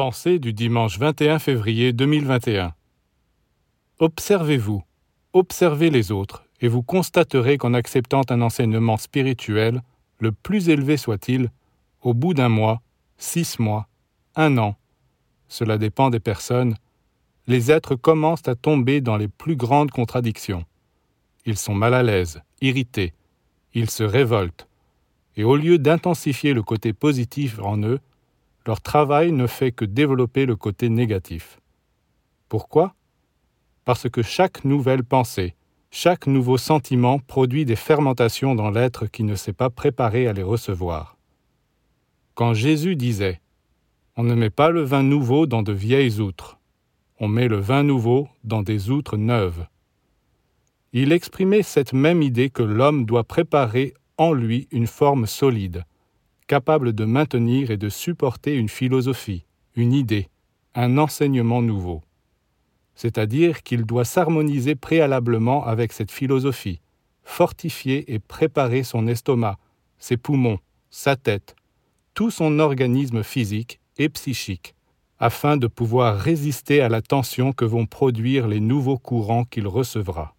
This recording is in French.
Pensée du dimanche 21 février 2021. Observez-vous, observez les autres, et vous constaterez qu'en acceptant un enseignement spirituel, le plus élevé soit-il, au bout d'un mois, six mois, un an, cela dépend des personnes, les êtres commencent à tomber dans les plus grandes contradictions. Ils sont mal à l'aise, irrités, ils se révoltent, et au lieu d'intensifier le côté positif en eux, leur travail ne fait que développer le côté négatif. Pourquoi? Parce que chaque nouvelle pensée, chaque nouveau sentiment produit des fermentations dans l'être qui ne s'est pas préparé à les recevoir. Quand Jésus disait On ne met pas le vin nouveau dans de vieilles outres, on met le vin nouveau dans des outres neuves. Il exprimait cette même idée que l'homme doit préparer en lui une forme solide, capable de maintenir et de supporter une philosophie, une idée, un enseignement nouveau. C'est-à-dire qu'il doit s'harmoniser préalablement avec cette philosophie, fortifier et préparer son estomac, ses poumons, sa tête, tout son organisme physique et psychique, afin de pouvoir résister à la tension que vont produire les nouveaux courants qu'il recevra.